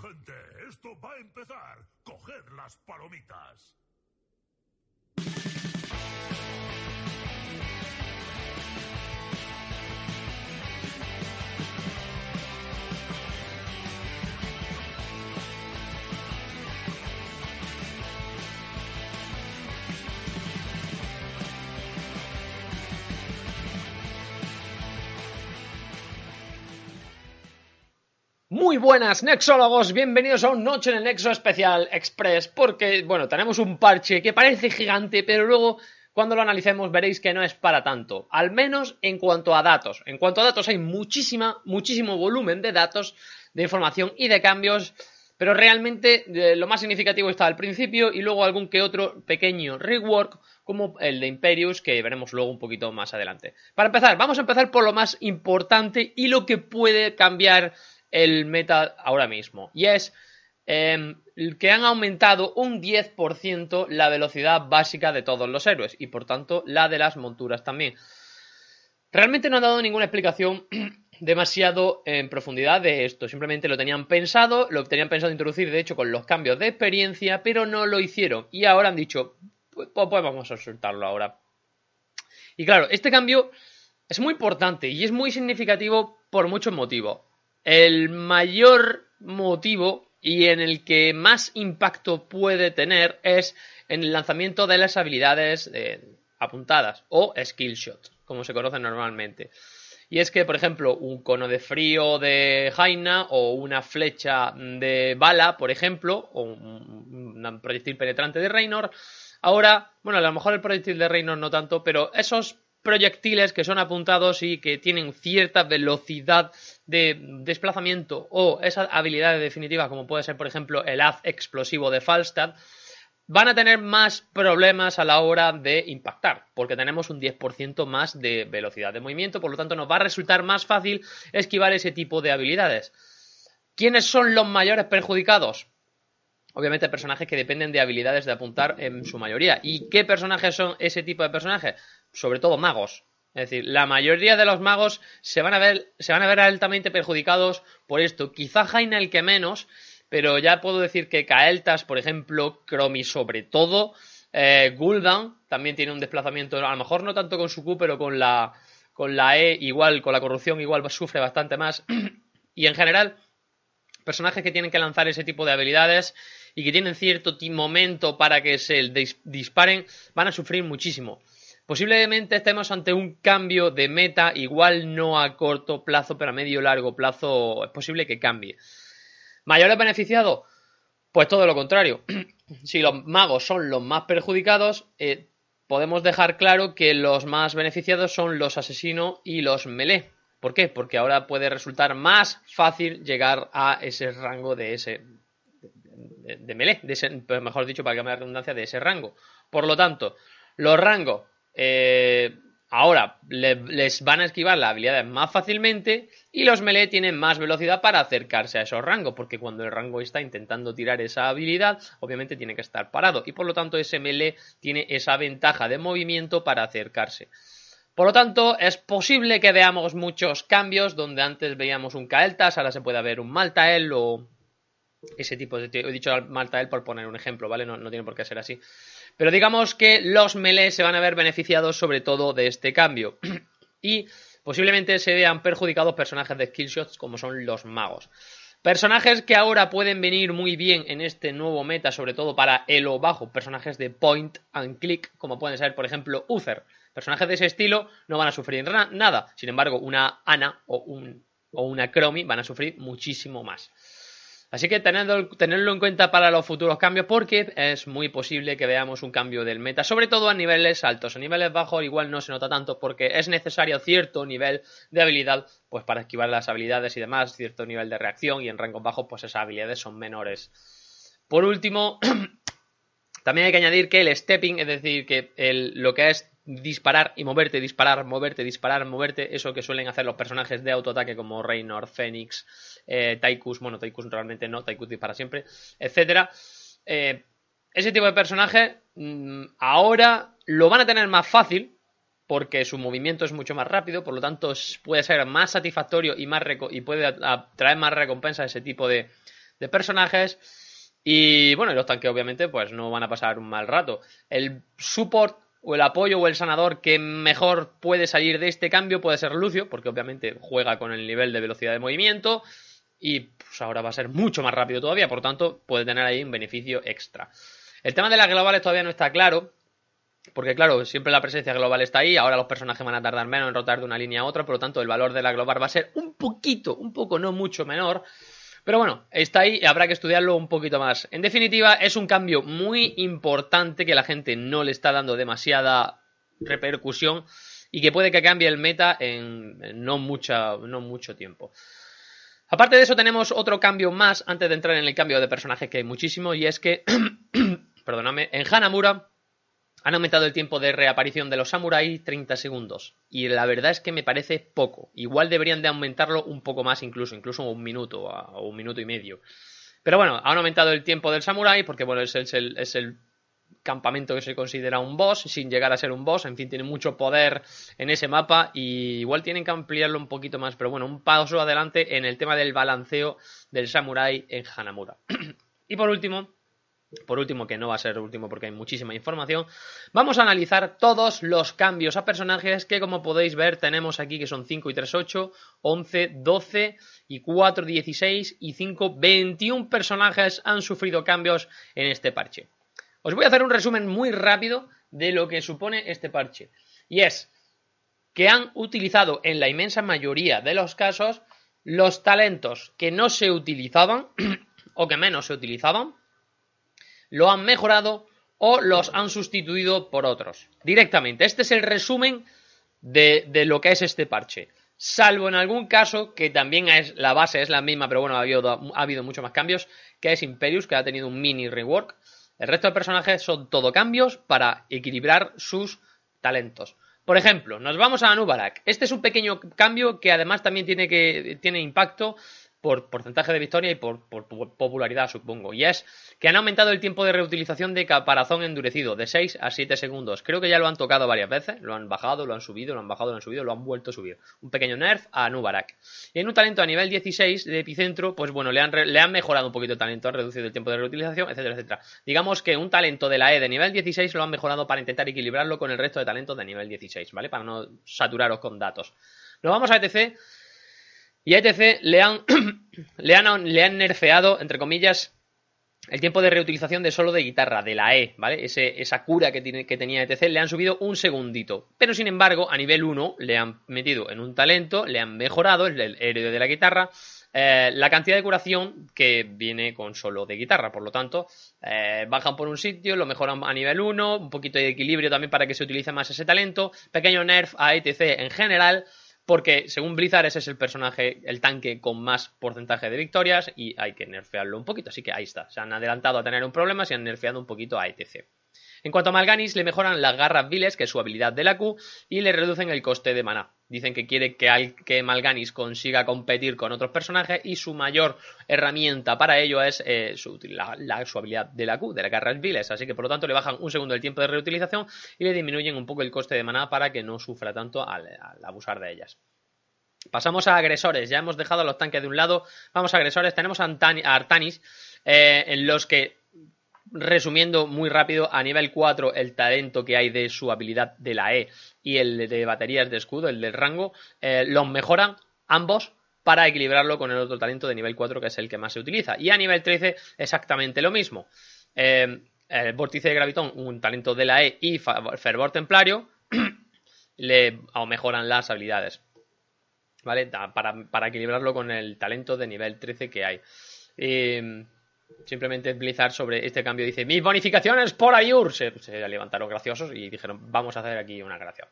gente, esto va a empezar. Coger las palomitas. Muy buenas, Nexólogos, bienvenidos a un Noche en el Nexo Especial Express, porque, bueno, tenemos un parche que parece gigante, pero luego, cuando lo analicemos, veréis que no es para tanto, al menos en cuanto a datos. En cuanto a datos, hay muchísima, muchísimo volumen de datos, de información y de cambios, pero realmente eh, lo más significativo está al principio y luego algún que otro pequeño rework, como el de Imperius, que veremos luego un poquito más adelante. Para empezar, vamos a empezar por lo más importante y lo que puede cambiar el meta ahora mismo. Y es eh, que han aumentado un 10% la velocidad básica de todos los héroes y por tanto la de las monturas también. Realmente no han dado ninguna explicación demasiado en profundidad de esto. Simplemente lo tenían pensado, lo tenían pensado introducir de hecho con los cambios de experiencia, pero no lo hicieron. Y ahora han dicho, pues vamos a soltarlo ahora. Y claro, este cambio es muy importante y es muy significativo por muchos motivos. El mayor motivo y en el que más impacto puede tener es en el lanzamiento de las habilidades eh, apuntadas o skill shots, como se conoce normalmente. Y es que, por ejemplo, un cono de frío de Jaina o una flecha de bala, por ejemplo, o un, proyectil penetrante de Reynor, ahora, bueno, a lo mejor el proyectil de Reynor no tanto, pero esos proyectiles que son apuntados y que tienen cierta velocidad de desplazamiento o esa habilidad definitiva como puede ser por ejemplo el haz explosivo de Falstad van a tener más problemas a la hora de impactar, porque tenemos un 10% más de velocidad de movimiento, por lo tanto nos va a resultar más fácil esquivar ese tipo de habilidades. ¿Quiénes son los mayores perjudicados? Obviamente personajes que dependen de habilidades de apuntar en su mayoría. ¿Y qué personajes son ese tipo de personajes? Sobre todo magos. Es decir, la mayoría de los magos se van a ver, se van a ver altamente perjudicados por esto. Quizá Jaina el que menos, pero ya puedo decir que Kael'thas, por ejemplo, Cromi sobre todo, eh, Gul'dan también tiene un desplazamiento, a lo mejor no tanto con su Q, pero con la, con la E igual, con la corrupción igual sufre bastante más. y en general, personajes que tienen que lanzar ese tipo de habilidades y que tienen cierto momento para que se disparen, van a sufrir muchísimo. Posiblemente estemos ante un cambio de meta, igual no a corto plazo, pero a medio largo plazo es posible que cambie. ¿Mayores beneficiados? Pues todo lo contrario. si los magos son los más perjudicados, eh, podemos dejar claro que los más beneficiados son los asesinos y los melee. ¿Por qué? Porque ahora puede resultar más fácil llegar a ese rango de ese. de, melee, de ese, pues mejor dicho, para que me redundancia, de ese rango. Por lo tanto, los rangos eh, ahora les van a esquivar las habilidades más fácilmente y los melee tienen más velocidad para acercarse a esos rangos, porque cuando el rango está intentando tirar esa habilidad, obviamente tiene que estar parado y por lo tanto ese melee tiene esa ventaja de movimiento para acercarse. Por lo tanto, es posible que veamos muchos cambios donde antes veíamos un Kael'thas, ahora se puede ver un Maltael o ese tipo de... He dicho Maltael por poner un ejemplo, ¿vale? no tiene por qué ser así. Pero digamos que los melee se van a ver beneficiados sobre todo de este cambio. y posiblemente se vean perjudicados personajes de skillshots como son los magos. Personajes que ahora pueden venir muy bien en este nuevo meta, sobre todo para elo bajo, personajes de point and click, como pueden ser, por ejemplo, Uther. Personajes de ese estilo no van a sufrir nada, sin embargo, una Ana o, un, o una Chromie van a sufrir muchísimo más. Así que tenerlo en cuenta para los futuros cambios porque es muy posible que veamos un cambio del meta, sobre todo a niveles altos. A niveles bajos igual no se nota tanto porque es necesario cierto nivel de habilidad pues para esquivar las habilidades y demás, cierto nivel de reacción y en rangos bajos pues esas habilidades son menores. Por último, también hay que añadir que el stepping, es decir, que lo que es disparar y moverte, disparar, moverte, disparar, moverte, eso que suelen hacer los personajes de autoataque como Reynor, Phoenix, eh, Taikus, bueno, Taikus realmente no, Taikus dispara siempre, etcétera. Eh, ese tipo de personajes mm, ahora lo van a tener más fácil porque su movimiento es mucho más rápido, por lo tanto puede ser más satisfactorio y, más y puede traer más recompensa a ese tipo de, de personajes. Y bueno, los tanques obviamente pues no van a pasar un mal rato. El support o el apoyo o el sanador que mejor puede salir de este cambio puede ser Lucio, porque obviamente juega con el nivel de velocidad de movimiento y pues ahora va a ser mucho más rápido todavía, por tanto puede tener ahí un beneficio extra. El tema de las globales todavía no está claro, porque claro, siempre la presencia global está ahí, ahora los personajes van a tardar menos en rotar de una línea a otra, por lo tanto el valor de la global va a ser un poquito, un poco, no mucho menor. Pero bueno, está ahí y habrá que estudiarlo un poquito más. En definitiva, es un cambio muy importante que la gente no le está dando demasiada repercusión y que puede que cambie el meta en no, mucha, no mucho tiempo. Aparte de eso, tenemos otro cambio más antes de entrar en el cambio de personaje que hay muchísimo y es que, perdóname, en Hanamura han aumentado el tiempo de reaparición de los samuráis 30 segundos. Y la verdad es que me parece poco. Igual deberían de aumentarlo un poco más incluso, incluso un minuto o un minuto y medio. Pero bueno, han aumentado el tiempo del samurái porque bueno, es el, es el campamento que se considera un boss, sin llegar a ser un boss, en fin, tiene mucho poder en ese mapa y igual tienen que ampliarlo un poquito más, pero bueno, un paso adelante en el tema del balanceo del samurái en Hanamura. y por último, por último, que no va a ser último porque hay muchísima información, vamos a analizar todos los cambios a personajes que como podéis ver tenemos aquí que son 5 y 3, 8, 11, 12 y 4, 16 y 5, 21 personajes han sufrido cambios en este parche. Os voy a hacer un resumen muy rápido de lo que supone este parche. Y es que han utilizado en la inmensa mayoría de los casos los talentos que no se utilizaban o que menos se utilizaban lo han mejorado o los han sustituido por otros. Directamente. Este es el resumen de, lo que es este parche. Salvo en algún caso, que también es la base es la misma, pero bueno, ha habido, ha habido muchos más cambios, que es Imperius, que ha tenido un mini rework. El resto de personajes son todo cambios para equilibrar sus talentos. Por ejemplo, nos vamos a Anubarak. Este es un pequeño cambio que además también tiene, que, tiene impacto por porcentaje de victoria y por, popularidad, supongo. Y es que han aumentado el tiempo de reutilización de caparazón endurecido de 6 a 7 segundos. Creo que ya lo han tocado varias veces, lo han bajado, lo han subido, lo han bajado, lo han subido, lo han vuelto a subir. Un pequeño nerf a Nubarak. Y en un talento a nivel 16 de epicentro, pues bueno, le han, le han mejorado un poquito el talento, han reducido el tiempo de reutilización, etcétera, etcétera. Digamos que un talento de la E de nivel 16 lo han mejorado para intentar equilibrarlo con el resto de talentos de nivel 16, ¿vale? Para no saturaros con datos. Nos vamos a ETC y a ETC le han, le han, le han nerfeado, entre comillas, el tiempo de reutilización de solo de guitarra, de la E, ¿vale? Ese, esa cura que, tiene, que tenía ETC le han subido un segundito. Pero sin embargo, a nivel 1 le han metido en un talento, le han mejorado el, héroe de la guitarra, eh, la cantidad de curación que viene con solo de guitarra. Por lo tanto, eh, bajan por un sitio, lo mejoran a nivel 1, un poquito de equilibrio también para que se utilice más ese talento, pequeño nerf a ETC en general porque según Blizzard ese es el personaje, el tanque con más porcentaje de victorias y hay que nerfearlo un poquito, así que ahí está, se han adelantado a tener un problema, se han nerfeado un poquito a ETC. En cuanto a Malganis, le mejoran las garras viles, que es su habilidad de la Q, y le reducen el coste de maná. Dicen que quiere que, que Malganis consiga competir con otros personajes y su mayor herramienta para ello es eh, su, habilidad de la Q, de las garras viles. Así que por lo tanto le bajan un segundo el tiempo de reutilización y le disminuyen un poco el coste de maná para que no sufra tanto al, abusar de ellas. Pasamos a agresores. Ya hemos dejado a los tanques de un lado. Vamos a agresores. Tenemos a, Artanis, eh, en los que resumiendo muy rápido, a nivel 4 el talento que hay de su habilidad de la E y el de baterías de escudo, el del rango, eh, los mejoran ambos para equilibrarlo con el otro talento de nivel 4 que es el que más se utiliza. Y a nivel 13 exactamente lo mismo. Eh, el vórtice de gravitón, un talento de la E y fervor templario, le mejoran las habilidades. ¿Vale? Para, para, equilibrarlo con el talento de nivel 13 que hay. Eh, Simplemente Blizzard sobre este cambio dice, mis bonificaciones por Ayur. Se, levantaron graciosos y dijeron, vamos a hacer aquí una gracia.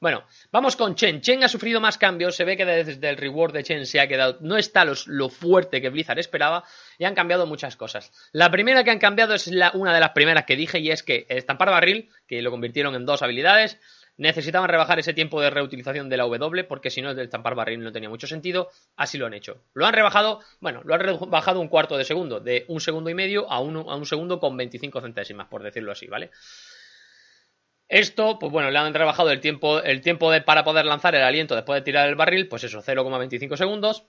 Bueno, vamos con Chen. Chen ha sufrido más cambios. Se ve que desde el reward de Chen se ha quedado. No está lo fuerte que Blizzard esperaba. Y han cambiado muchas cosas. La primera que han cambiado es la, una de las primeras que dije. Y es que estampar barril, que lo convirtieron en dos habilidades necesitaban rebajar ese tiempo de reutilización de la W porque si no el del estampar barril no tenía mucho sentido, así lo han hecho. Lo han rebajado, bueno, lo han rebajado un cuarto de segundo, de un segundo y medio a, a un segundo con 25 centésimas, por decirlo así, ¿vale? Esto, pues bueno, le han rebajado el tiempo, el tiempo de, para poder lanzar el aliento después de tirar el barril, pues eso, 0,25 segundos.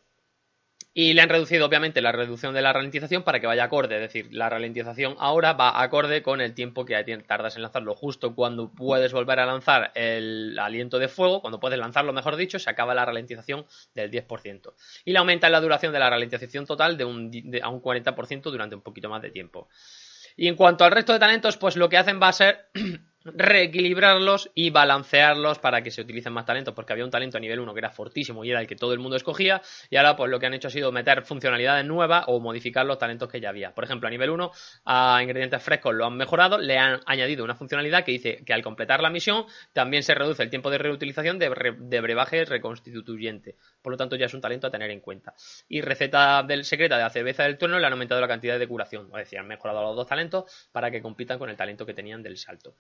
Y le han reducido, obviamente, la reducción de la ralentización para que vaya acorde. Es decir, la ralentización ahora va acorde con el tiempo que tardas en lanzarlo. Justo cuando puedes volver a lanzar el aliento de fuego, cuando puedes lanzarlo, mejor dicho, se acaba la ralentización del 10%. Y le aumenta la duración de la ralentización total de un, a un 40% durante un poquito más de tiempo. Y en cuanto al resto de talentos, pues lo que hacen va a ser reequilibrarlos y balancearlos para que se utilicen más talentos, porque había un talento a nivel 1 que era fortísimo y era el que todo el mundo escogía, y ahora pues lo que han hecho ha sido meter funcionalidades nuevas o modificar los talentos que ya había. Por ejemplo, a nivel 1, a ingredientes frescos lo han mejorado, le han añadido una funcionalidad que dice que al completar la misión también se reduce el tiempo de reutilización de, brebaje reconstituyente. Por lo tanto, ya es un talento a tener en cuenta. Y receta del secreta de la cerveza del turno le han aumentado la cantidad de curación, es decir, han mejorado los dos talentos para que compitan con el talento que tenían del salto.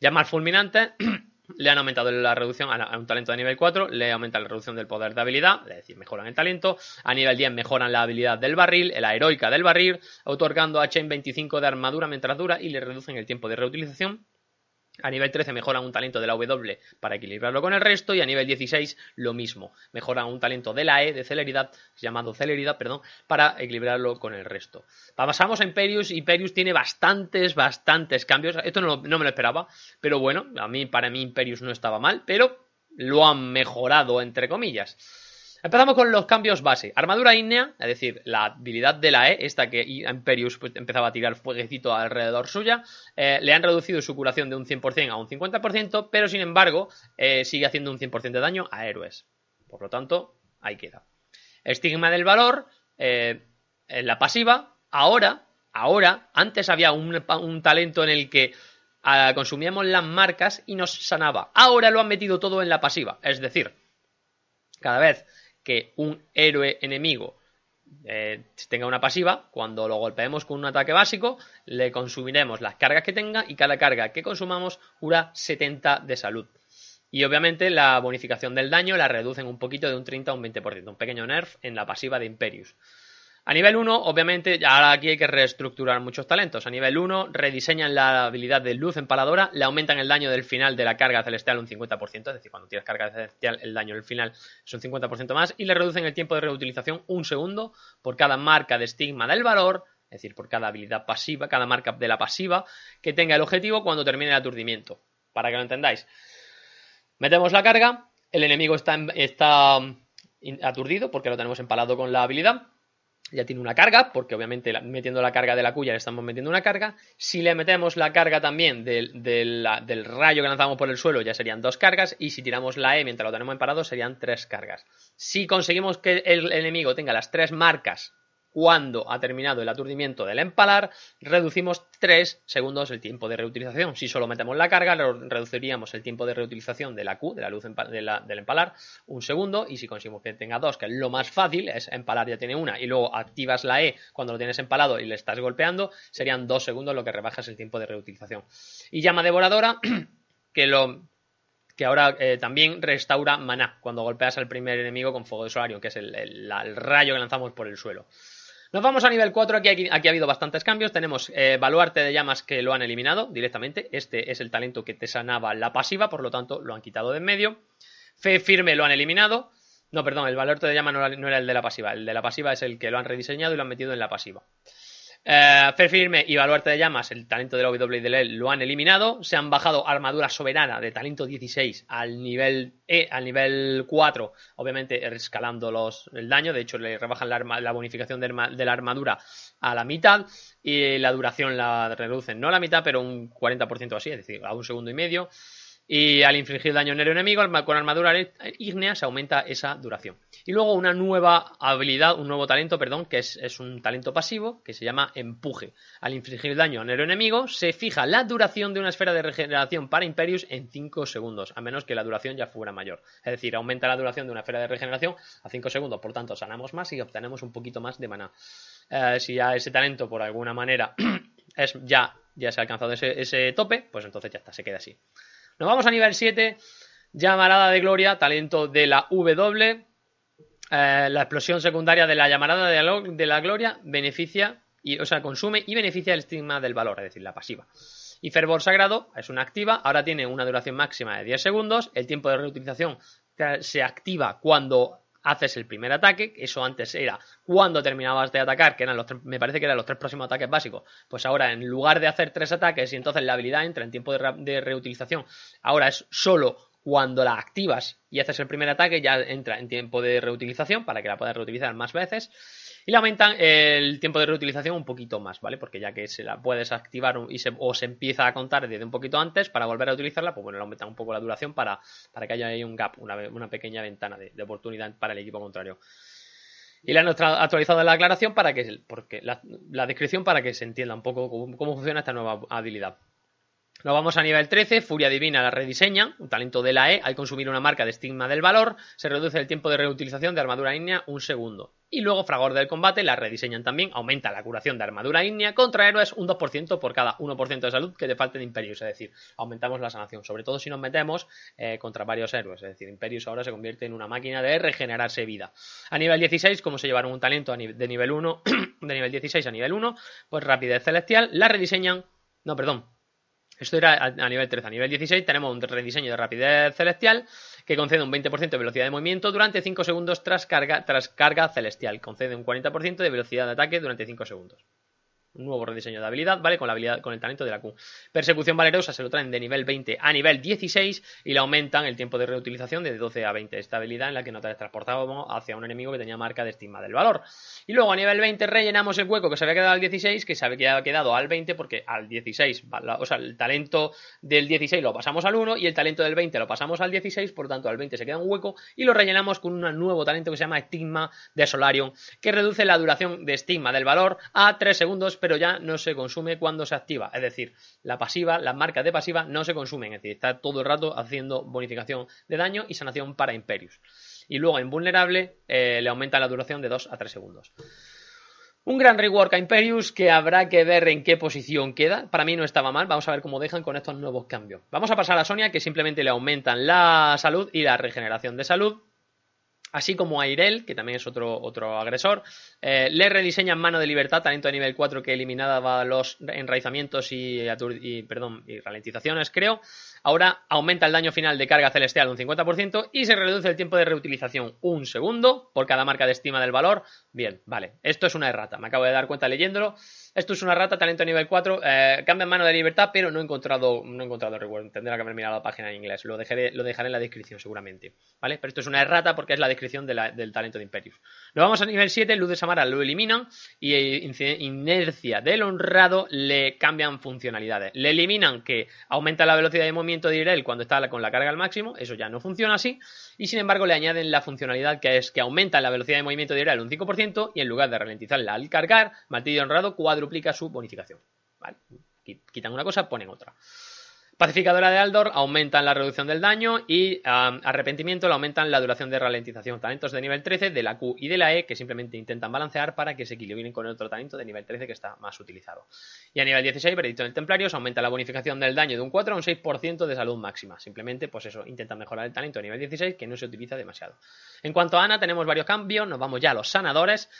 Ya más fulminante, le han aumentado la reducción a, un talento de nivel 4, le aumenta la reducción del poder de habilidad, es decir, mejoran el talento. A nivel 10 mejoran la habilidad del barril, la heroica del barril, otorgando a Chain 25 de armadura mientras dura y le reducen el tiempo de reutilización. A nivel 13 mejoran un talento de la W para equilibrarlo con el resto y a nivel 16 lo mismo. Mejoran un talento de la E de celeridad, llamado celeridad, perdón, para equilibrarlo con el resto. Pasamos a Imperius. Imperius tiene bastantes, bastantes cambios. Esto no, no me lo esperaba, pero bueno, a mí, para mí Imperius no estaba mal, pero lo han mejorado entre comillas. Empezamos con los cambios base. Armadura ígnea, es decir, la habilidad de la E, esta que Imperius pues, empezaba a tirar fueguecito alrededor suya, eh, le han reducido su curación de un 100% a un 50%, pero sin embargo eh, sigue haciendo un 100% de daño a héroes. Por lo tanto, ahí queda. Estigma del valor, eh, en la pasiva, ahora, ahora, antes había un, talento en el que ah, consumíamos las marcas y nos sanaba. Ahora lo han metido todo en la pasiva, es decir, cada vez que un héroe enemigo eh, tenga una pasiva, cuando lo golpeemos con un ataque básico, le consumiremos las cargas que tenga y cada carga que consumamos cura 70 de salud. Y obviamente la bonificación del daño la reducen un poquito de un 30 a un 20%, un pequeño nerf en la pasiva de Imperius. A nivel 1, obviamente, ahora aquí hay que reestructurar muchos talentos. A nivel 1, rediseñan la habilidad de luz empaladora, le aumentan el daño del final de la carga celestial un 50%, es decir, cuando tienes carga celestial, el daño del final es un 50% más, y le reducen el tiempo de reutilización un segundo por cada marca de estigma del valor, es decir, por cada habilidad pasiva, cada marca de la pasiva que tenga el objetivo cuando termine el aturdimiento. Para que lo entendáis. Metemos la carga, el enemigo está, está aturdido porque lo tenemos empalado con la habilidad ya tiene una carga, porque obviamente metiendo la carga de la cuya le estamos metiendo una carga. Si le metemos la carga también del, del, rayo que lanzamos por el suelo, ya serían dos cargas. Y si tiramos la E mientras lo tenemos parado, serían tres cargas. Si conseguimos que el enemigo tenga las tres marcas cuando ha terminado el aturdimiento del empalar, reducimos 3 segundos el tiempo de reutilización. Si solo metemos la carga, reduciríamos el tiempo de reutilización de la Q, de la luz del empalar, un segundo. Y si conseguimos que tenga dos, que es lo más fácil, es empalar ya tiene una, y luego activas la E cuando lo tienes empalado y le estás golpeando, serían dos segundos lo que rebajas el tiempo de reutilización. Y llama devoradora, que lo que ahora eh, también restaura maná cuando golpeas al primer enemigo con fuego de solario, que es el rayo que lanzamos por el suelo. Nos vamos a nivel 4, aquí, aquí, ha habido bastantes cambios. Tenemos eh, Baluarte de Llamas que lo han eliminado directamente. Este es el talento que te sanaba la pasiva, por lo tanto lo han quitado de en medio. Fe Firme lo han eliminado. No, perdón, el Baluarte de Llamas no era el de la pasiva. El de la pasiva es el que lo han rediseñado y lo han metido en la pasiva. Eh, Fer Firme y Baluarte de Llamas, el talento de la WWE, lo han eliminado. Se han bajado Armadura Soberana de talento 16 al nivel E, al nivel 4, obviamente escalando los, el daño. De hecho, le rebajan la, bonificación de, la armadura a la mitad y la duración la reducen, no a la mitad, pero un 40% así, es decir, a un segundo y medio. Y al infligir daño en el enemigo con armadura ígnea se aumenta esa duración. Y luego una nueva habilidad, un nuevo talento, perdón, que es, un talento pasivo que se llama empuje. Al infligir daño en el enemigo se fija la duración de una esfera de regeneración para Imperius en 5 segundos, a menos que la duración ya fuera mayor. Es decir, aumenta la duración de una esfera de regeneración a 5 segundos, por tanto sanamos más y obtenemos un poquito más de maná. Eh, si ya ese talento por alguna manera es ya, ya se ha alcanzado ese, ese tope, pues entonces ya está, se queda así. Nos vamos a nivel 7. Llamarada de Gloria, talento de la W. Eh, la explosión secundaria de la llamarada de la, Gloria beneficia, y, o sea, consume y beneficia el estigma del valor, es decir, la pasiva. Y Fervor Sagrado es una activa, ahora tiene una duración máxima de 10 segundos. El tiempo de reutilización se activa cuando haces el primer ataque, eso antes era cuando terminabas de atacar, que eran los me parece que eran los tres próximos ataques básicos, pues ahora en lugar de hacer tres ataques y entonces la habilidad entra en tiempo de, reutilización, ahora es solo cuando la activas y haces el primer ataque ya entra en tiempo de reutilización para que la puedas reutilizar más veces y le aumentan el tiempo de reutilización un poquito más, ¿vale? Porque ya que se la puedes activar y se, o se empieza a contar desde un poquito antes para volver a utilizarla, pues bueno, le aumentan un poco la duración para, para que haya ahí un gap, una, pequeña ventana de, oportunidad para el equipo contrario. Y le han actualizado la aclaración para que, porque la, descripción para que se entienda un poco cómo funciona esta nueva habilidad. Nos vamos a nivel 13, Furia Divina la rediseña, un talento de la E, al consumir una marca de estigma del valor, se reduce el tiempo de reutilización de armadura ígnea un segundo. Y luego Fragor del combate la rediseñan también, aumenta la curación de armadura ígnea contra héroes un 2% por cada 1% de salud que te falte de Imperius, es decir, aumentamos la sanación, sobre todo si nos metemos eh, contra varios héroes, es decir, Imperius ahora se convierte en una máquina de regenerarse vida. A nivel 16, como se llevaron un talento de nivel 1, de nivel 16 a nivel 1, pues rapidez celestial, la rediseñan, no, perdón, esto era a, nivel 13. A nivel 16 tenemos un rediseño de rapidez celestial que concede un 20% de velocidad de movimiento durante 5 segundos tras carga, tras carga celestial. Concede un 40% de velocidad de ataque durante 5 segundos un nuevo rediseño de habilidad, ¿vale? Con la habilidad, con el talento de la Q. Persecución valerosa se lo traen de nivel 20 a nivel 16 y le aumentan el tiempo de reutilización de 12 a 20. Esta habilidad en la que nos transportábamos hacia un enemigo que tenía marca de estima del valor. Y luego a nivel 20 rellenamos el hueco que se había quedado al 16, que se había quedado al 20 porque al 16, o sea, el talento del 16 lo pasamos al 1 y el talento del 20 lo pasamos al 16, por tanto al 20 se queda un hueco y lo rellenamos con un nuevo talento que se llama Estigma de Solarium, que reduce la duración de estigma del valor a 3 segundos, pero ya no se consume cuando se activa. Es decir, la pasiva, las marcas de pasiva no se consumen. Es decir, está todo el rato haciendo bonificación de daño y sanación para Imperius. Y luego en vulnerable eh, le aumenta la duración de 2 a 3 segundos. Un gran rework a Imperius que habrá que ver en qué posición queda. Para mí no estaba mal. Vamos a ver cómo dejan con estos nuevos cambios. Vamos a pasar a Sonia que simplemente le aumentan la salud y la regeneración de salud así como a Irel, que también es otro, otro agresor. Eh, le rediseñan Mano de Libertad, talento de nivel 4 que eliminaba los enraizamientos y, y, perdón, y ralentizaciones, creo. Ahora aumenta el daño final de carga celestial un 50% y se reduce el tiempo de reutilización un segundo por cada marca de estima del valor. Bien, vale. Esto es una errata. Me acabo de dar cuenta leyéndolo. Esto es una rata, talento nivel 4. Eh, cambia en mano de libertad, pero no he encontrado, no he encontrado el Tendrá que haber mirado la página en inglés. Lo dejaré, lo dejaré en la descripción seguramente. ¿Vale? Pero esto es una errata porque es la descripción del talento de Imperius. Nos vamos a nivel 7. Luz de Samara lo eliminan. Y eh, inercia del honrado le cambian funcionalidades. Le eliminan que aumenta la velocidad de movimiento de Irel cuando está con la carga al máximo. Eso ya no funciona así. Y sin embargo le añaden la funcionalidad que es que aumenta la velocidad de movimiento de Irel un 5% y en lugar de ralentizarla al cargar, martillo honrado cuadruplica su bonificación. Quitan una cosa, ponen otra. Pacificadora de Aldor aumentan la reducción del daño y arrepentimiento le aumentan la duración de ralentización. Talentos de nivel 13 de la Q y de la E que simplemente intentan balancear para que se equilibren con el otro talento de nivel 13 que está más utilizado. Y a nivel 16, Veredicto del Templario, se aumenta la bonificación del daño de un 4 a un 6% de salud máxima. Simplemente, pues eso, intentan mejorar el talento de nivel 16 que no se utiliza demasiado. En cuanto a Ana, tenemos varios cambios. Nos vamos ya a los sanadores.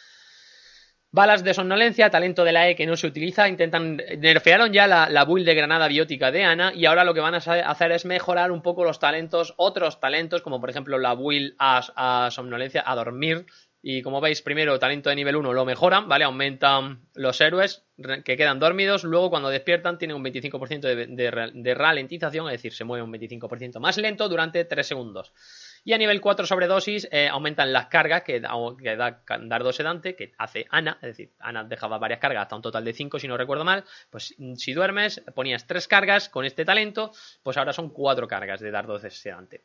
Balas de somnolencia, talento de la E que no se utiliza, intentan nerfearon ya la, build de granada biótica de Ana y ahora lo que van a hacer es mejorar un poco los talentos, otros talentos como por ejemplo la build a, somnolencia, a dormir y como veis primero talento de nivel 1 lo mejoran, ¿vale? Aumentan los héroes que quedan dormidos, luego cuando despiertan tienen un 25% de, de ralentización, es decir, se mueve un 25% más lento durante 3 segundos. Y a nivel 4 sobredosis eh, aumentan las cargas que da, Dardo Sedante, que hace Ana, es decir, Ana dejaba varias cargas hasta un total de 5 si no recuerdo mal, pues mm, si duermes ponías 3 cargas con este talento, pues ahora son 4 cargas de Dardo Sedante.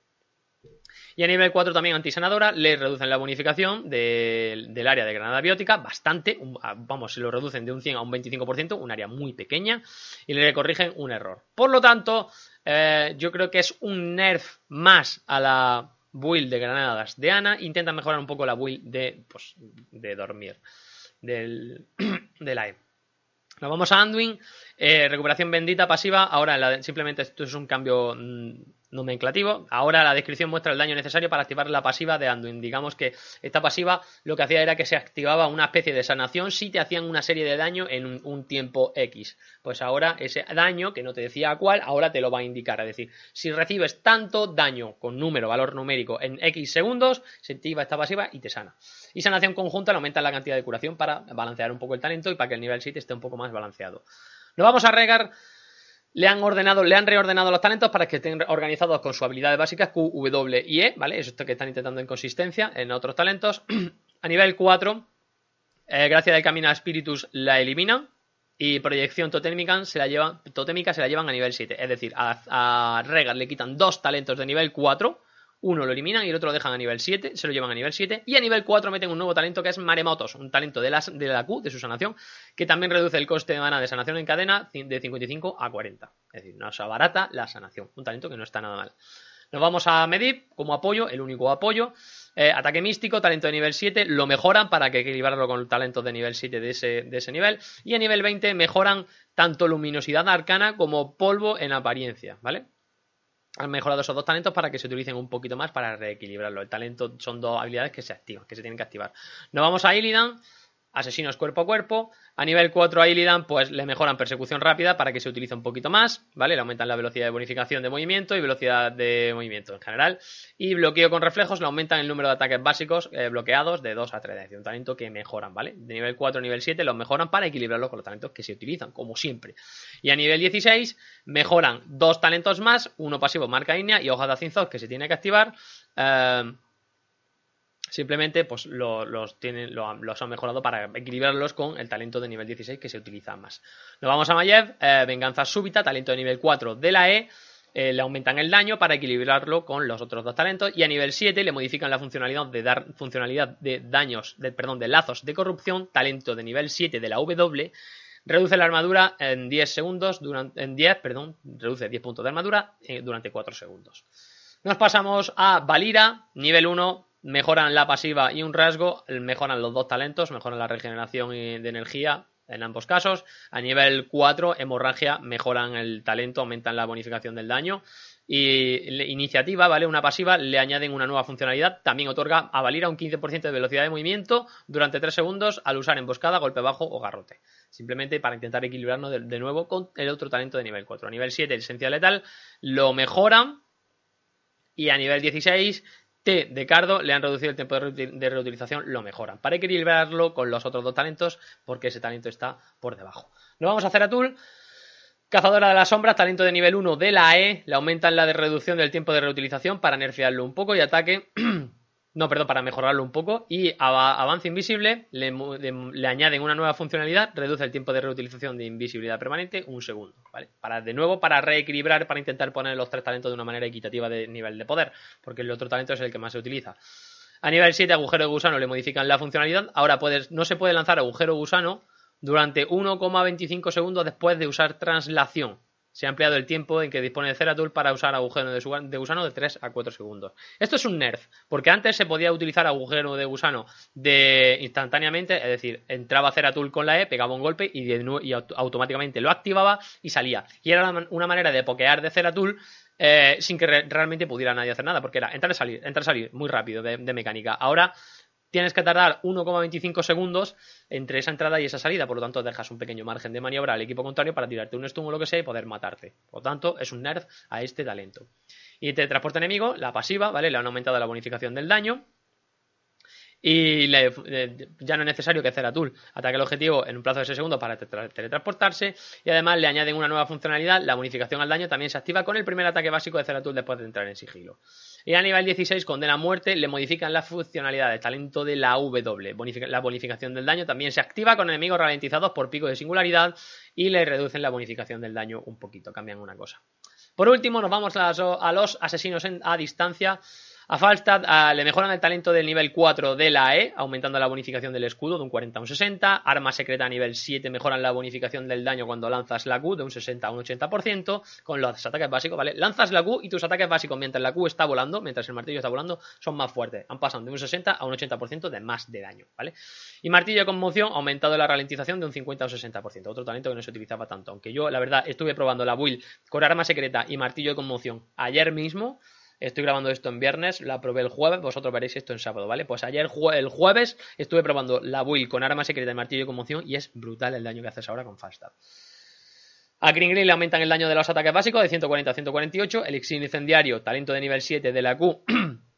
Y a nivel 4 también antisanadora, le reducen la bonificación del área de granada biótica bastante, vamos, se lo reducen de un 100 a un 25%, un área muy pequeña, y le corrigen un error. Por lo tanto, eh, yo creo que es un nerf más a la build de granadas de Ana, intenta mejorar un poco la build de, pues, de dormir del, de la E. Nos vamos a Anduin, eh, recuperación bendita pasiva, ahora simplemente esto es un cambio mm, nomenclativo. Ahora la descripción muestra el daño necesario para activar la pasiva de Anduin. Digamos que esta pasiva lo que hacía era que se activaba una especie de sanación si te hacían una serie de daño en un, tiempo X. Pues ahora ese daño, que no te decía cuál, ahora te lo va a indicar. Es decir, si recibes tanto daño con número, valor numérico en X segundos, se activa esta pasiva y te sana. Y sanación conjunta le aumenta la cantidad de curación para balancear un poco el talento y para que el nivel 7 esté un poco más balanceado. Nos vamos a regar le han ordenado, le han reordenado los talentos para que estén organizados con sus habilidades básicas Q, W y E, ¿vale? Es que están intentando en consistencia en otros talentos. a nivel 4, eh, gracias al camino a Spiritus la eliminan y proyección totémica se la llevan, totémica se la llevan a nivel 7. Es decir, a, a Regar le quitan dos talentos de nivel 4 uno lo eliminan y el otro lo dejan a nivel 7, se lo llevan a nivel 7. Y a nivel 4 meten un nuevo talento que es Maremotos, un talento de la, de la Q, de su sanación, que también reduce el coste de mana de sanación en cadena de 55 a 40. Es decir, no se abarata la sanación. Un talento que no está nada mal. Nos vamos a medir como apoyo, el único apoyo. Eh, ataque místico, talento de nivel 7, lo mejoran para que equilibrarlo con el talento de nivel 7 de ese, de ese nivel. Y a nivel 20 mejoran tanto luminosidad arcana como polvo en apariencia, ¿vale? Han mejorado esos dos talentos para que se utilicen un poquito más para reequilibrarlo. El talento son dos habilidades que se activan, que se tienen que activar. Nos vamos a Illidan, asesinos cuerpo a cuerpo. A nivel 4 a Illidan, pues le mejoran persecución rápida para que se utilice un poquito más, ¿vale? Le aumentan la velocidad de bonificación de movimiento y velocidad de movimiento en general. Y bloqueo con reflejos le aumentan el número de ataques básicos eh, bloqueados de 2 a 3. Es decir, un talento que mejoran, ¿vale? De nivel 4 a nivel 7 los mejoran para equilibrarlo con los talentos que se utilizan, como siempre. Y a nivel 16 mejoran dos talentos más, uno pasivo marca línea y hoja de Azinzot que se tiene que activar. Eh, Simplemente pues los, tienen, los han mejorado para equilibrarlos con el talento de nivel 16 que se utiliza más. Nos vamos a Mayev, eh, venganza súbita, talento de nivel 4 de la E. Eh, le aumentan el daño para equilibrarlo con los otros dos talentos y a nivel 7 le modifican la funcionalidad de dar funcionalidad de daños, de, perdón, de lazos de corrupción, talento de nivel 7 de la W, reduce la armadura en 10 segundos, durante, en 10, perdón, reduce 10 puntos de armadura eh, durante 4 segundos. Nos pasamos a Valira, nivel 1, mejoran la pasiva y un rasgo, mejoran los dos talentos, mejoran la regeneración de energía en ambos casos. A nivel 4, hemorragia, mejoran el talento, aumentan la bonificación del daño. Y iniciativa, ¿vale? Una pasiva, le añaden una nueva funcionalidad. También otorga a Valira un 15% de velocidad de movimiento durante 3 segundos al usar emboscada, golpe bajo o garrote. Simplemente para intentar equilibrarnos de, de nuevo con el otro talento de nivel 4. A nivel 7, esencia letal, lo mejoran. Y a nivel 16 T de Cardo le han reducido el tiempo de reutilización, lo mejoran. Para equilibrarlo con los otros dos talentos, porque ese talento está por debajo. Lo vamos a hacer a Tool. Cazadora de la sombra, talento de nivel 1 de la E, le aumentan la de reducción del tiempo de reutilización para nerfearlo un poco y ataque No, perdón, para mejorarlo un poco. Y avance invisible le, añaden una nueva funcionalidad, reduce el tiempo de reutilización de invisibilidad permanente un segundo. ¿vale? Para, de nuevo, para reequilibrar, para intentar poner los tres talentos de una manera equitativa de nivel de poder, porque el otro talento es el que más se utiliza. A nivel 7, agujero gusano le modifican la funcionalidad. Ahora puedes, no se puede lanzar agujero gusano durante 1,25 segundos después de usar translación se ha ampliado el tiempo en que dispone de Ceratool para usar agujero de gusano de 3 a 4 segundos. Esto es un nerf, porque antes se podía utilizar agujero de gusano de instantáneamente, es decir, entraba Ceratool con la E, pegaba un golpe y, automáticamente lo activaba y salía. Y era una manera de pokear de Ceratool eh, sin que realmente pudiera nadie hacer nada, porque era entrar y salir, entrar y salir, muy rápido de mecánica. Ahora tienes que tardar 1,25 segundos entre esa entrada y esa salida, por lo tanto dejas un pequeño margen de maniobra al equipo contrario para tirarte un stun o lo que sea y poder matarte. Por lo tanto, es un nerf a este talento. Y te transporte enemigo, la pasiva, ¿vale? Le han aumentado la bonificación del daño y ya no es necesario que Zeratul ataque el objetivo en un plazo de 6 segundos para teletransportarse y además le añaden una nueva funcionalidad, la bonificación al daño también se activa con el primer ataque básico de Zeratul después de entrar en sigilo. Y a nivel 16 condena a muerte, le modifican la funcionalidad de talento de la W, la bonificación del daño también se activa con enemigos ralentizados por pico de singularidad y le reducen la bonificación del daño un poquito, cambian una cosa. Por último nos vamos a los asesinos a distancia A Falstad le mejoran el talento del nivel 4 de la E, aumentando la bonificación del escudo de un 40 a un 60. Arma secreta a nivel 7 mejoran la bonificación del daño cuando lanzas la Q de un 60 a un 80%. Con los ataques básicos, ¿vale? Lanzas la Q y tus ataques básicos mientras la Q está volando, mientras el martillo está volando, son más fuertes. Han pasado de un 60 a un 80% de más de daño, ¿vale? Y martillo de conmoción, aumentado la ralentización de un 50 a un 60%. Otro talento que no se utilizaba tanto. Aunque yo, la verdad, estuve probando la build con arma secreta y martillo de conmoción ayer mismo Estoy grabando esto en viernes, la probé el jueves, vosotros veréis esto en sábado, ¿vale? Pues ayer, el jueves, estuve probando la build con arma secreta y martillo de conmoción y es brutal el daño que haces ahora con Falstaff. A Green Green le aumentan el daño de los ataques básicos de 140 a 148, elixir incendiario, talento de nivel 7 de la Q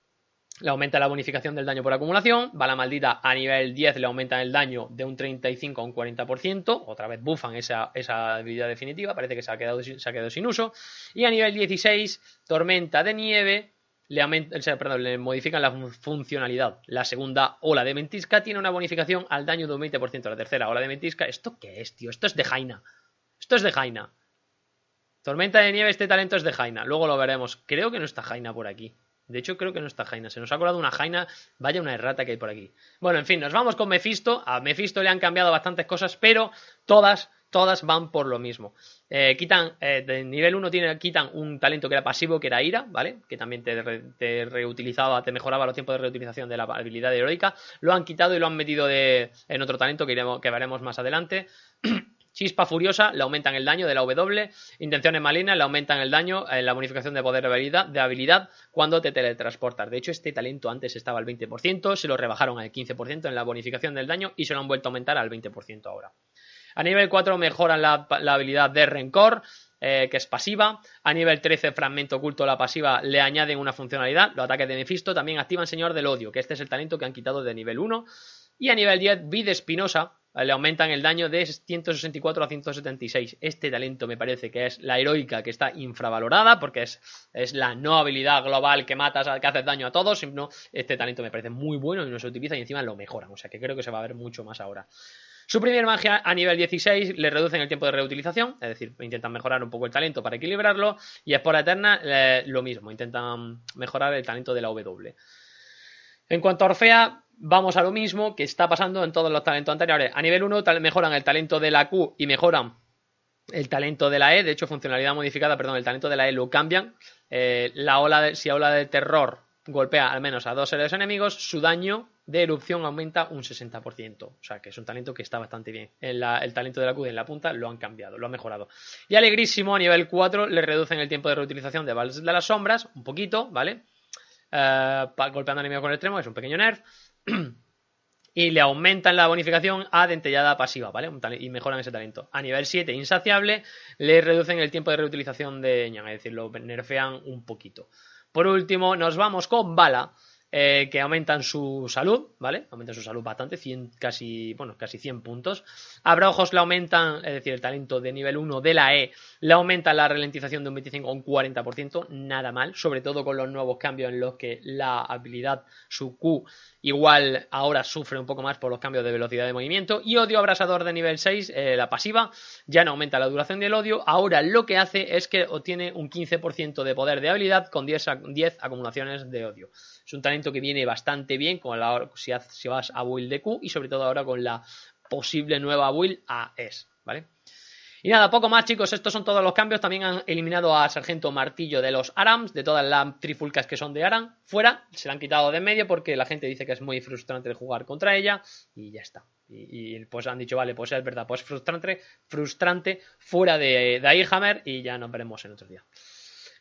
le aumenta la bonificación del daño por acumulación. Bala maldita a nivel 10 le aumentan el daño de un 35 a un 40%. Otra vez bufan esa, esa habilidad definitiva. Parece que se ha, quedado, se ha quedado sin uso. Y a nivel 16, tormenta de nieve. Le, perdón, le modifican la funcionalidad. La segunda ola de ventisca tiene una bonificación al daño de un 20%. La tercera ola de ventisca. ¿Esto qué es, tío? Esto es de Jaina. Esto es de Jaina. Tormenta de nieve, este talento es de Jaina. Luego lo veremos. Creo que no está Jaina por aquí. De hecho, creo que no está Jaina. Se nos ha colado una Jaina. Vaya una errata que hay por aquí. Bueno, en fin, nos vamos con Mephisto. A Mephisto le han cambiado bastantes cosas, pero todas, todas van por lo mismo. Eh, quitan, eh, de nivel 1 tiene, quitan un talento que era pasivo, que era ira, ¿vale? Que también te, reutilizaba, te mejoraba los tiempos de reutilización de la habilidad heroica. Lo han quitado y lo han metido de, en otro talento que, que veremos más adelante. Chispa Furiosa le aumentan el daño de la W. Intenciones malignas le aumentan el daño en la bonificación de poder de habilidad, de habilidad cuando te teletransportas. De hecho, este talento antes estaba al 20%, se lo rebajaron al 15% en la bonificación del daño y se lo han vuelto a aumentar al 20% ahora. A nivel 4 mejoran la, habilidad de Rencor, eh, que es pasiva. A nivel 13, Fragmento Oculto, la pasiva, le añaden una funcionalidad. Los ataques de Mephisto también activan Señor del Odio, que este es el talento que han quitado de nivel 1. Y a nivel 10, Vida Espinosa, le aumentan el daño de 164 a 176. Este talento me parece que es la heroica que está infravalorada porque es, es la no habilidad global que matas, que haces daño a todos. Sino este talento me parece muy bueno y no se utiliza y encima lo mejoran. O sea que creo que se va a ver mucho más ahora. Su primera magia a nivel 16 le reducen el tiempo de reutilización, es decir, intentan mejorar un poco el talento para equilibrarlo. Y es por eterna eh, lo mismo, intentan mejorar el talento de la W. En cuanto a Orfea, vamos a lo mismo que está pasando en todos los talentos anteriores. A nivel 1 mejoran el talento de la Q y mejoran el talento de la E. De hecho, funcionalidad modificada, perdón, el talento de la E lo cambian. Eh, la ola de, si ola de terror golpea al menos a dos seres enemigos, su daño de erupción aumenta un 60%. O sea que es un talento que está bastante bien. el talento de la Q en la punta lo han cambiado, lo han mejorado. Y alegrísimo a nivel 4 le reducen el tiempo de reutilización de Vals de las Sombras, un poquito, ¿vale? Eh, golpeando enemigo con el extremo, es un pequeño nerf. y le aumentan la bonificación a dentellada pasiva, ¿vale? Y mejoran ese talento. A nivel 7, insaciable, le reducen el tiempo de reutilización de ñan, es decir, lo nerfean un poquito. Por último, nos vamos con Bala, eh, que aumentan su salud, ¿vale? Aumentan su salud bastante, 100, casi, bueno, casi 100 puntos. A Braujos le aumentan, es decir, el talento de nivel 1 de la E, le aumenta la ralentización de un 25 a un 40%, nada mal, sobre todo con los nuevos cambios en los que la habilidad, su Q, igual ahora sufre un poco más por los cambios de velocidad de movimiento. Y Odio Abrasador de nivel 6, eh, la pasiva, ya no aumenta la duración del odio, ahora lo que hace es que obtiene un 15% de poder de habilidad con 10, 10 acumulaciones de odio. Es un talento que viene bastante bien con la, si, vas a build de Q y sobre todo ahora con la posible nueva build AES, ¿vale? Y nada, poco más chicos, estos son todos los cambios. También han eliminado a Sargento Martillo de los Arams, de todas las trifulcas que son de Aram, fuera. Se la han quitado de medio porque la gente dice que es muy frustrante jugar contra ella y ya está. Y, pues han dicho, vale, pues es verdad, pues frustrante, frustrante fuera de, de Hammer y ya nos veremos en otro día.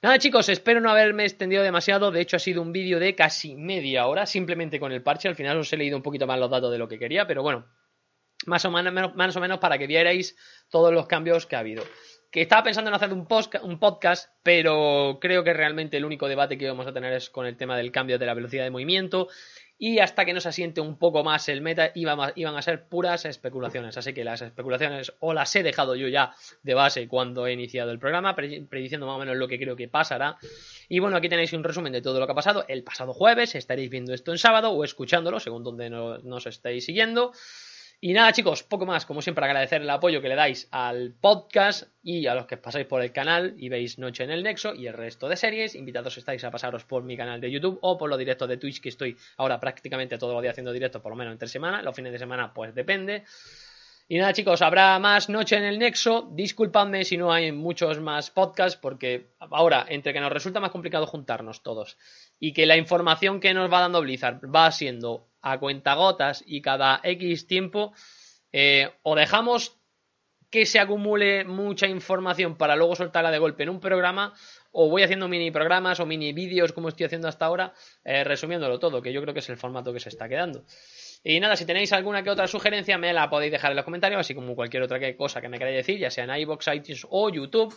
Nada chicos, espero no haberme extendido demasiado, de hecho ha sido un vídeo de casi media hora, simplemente con el parche, al final os he leído un poquito más los datos de lo que quería, pero bueno, más o menos, para que vierais todos los cambios que ha habido. Que estaba pensando en hacer un, podcast, pero creo que realmente el único debate que vamos a tener es con el tema del cambio de la velocidad de movimiento y hasta que no se asiente un poco más el meta iban a, iban a ser puras especulaciones. Así que las especulaciones o las he dejado yo ya de base cuando he iniciado el programa, prediciendo más o menos lo que creo que pasará. Y bueno, aquí tenéis un resumen de todo lo que ha pasado el pasado jueves. Estaréis viendo esto en sábado o escuchándolo, según donde nos estáis siguiendo. Y nada, chicos, poco más. Como siempre, agradecer el apoyo que le dais al podcast y a los que pasáis por el canal y veis Noche en el Nexo y el resto de series. Invitados estáis a pasaros por mi canal de YouTube o por los directos de Twitch, que estoy ahora prácticamente todos los días haciendo directos, por lo menos entre semana. Los fines de semana, pues depende. Y nada, chicos, habrá más Noche en el Nexo. Disculpadme si no hay muchos más podcasts, porque ahora, entre que nos resulta más complicado juntarnos todos y que la información que nos va dando Blizzard va siendo a cuentagotas y cada X tiempo, eh, o dejamos que se acumule mucha información para luego soltarla de golpe en un programa, o voy haciendo mini programas o mini vídeos como estoy haciendo hasta ahora, eh, resumiéndolo todo, que yo creo que es el formato que se está quedando. Y nada, si tenéis alguna que otra sugerencia, me la podéis dejar en los comentarios, así como cualquier otra cosa que me queráis decir, ya sea en iBox, iTunes o YouTube.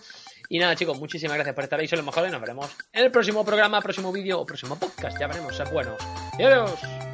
Y nada, chicos, muchísimas gracias por estar ahí, sois los mejores. Nos veremos en el próximo programa, próximo vídeo o próximo podcast. Ya veremos, ser buenos. ¡Adiós!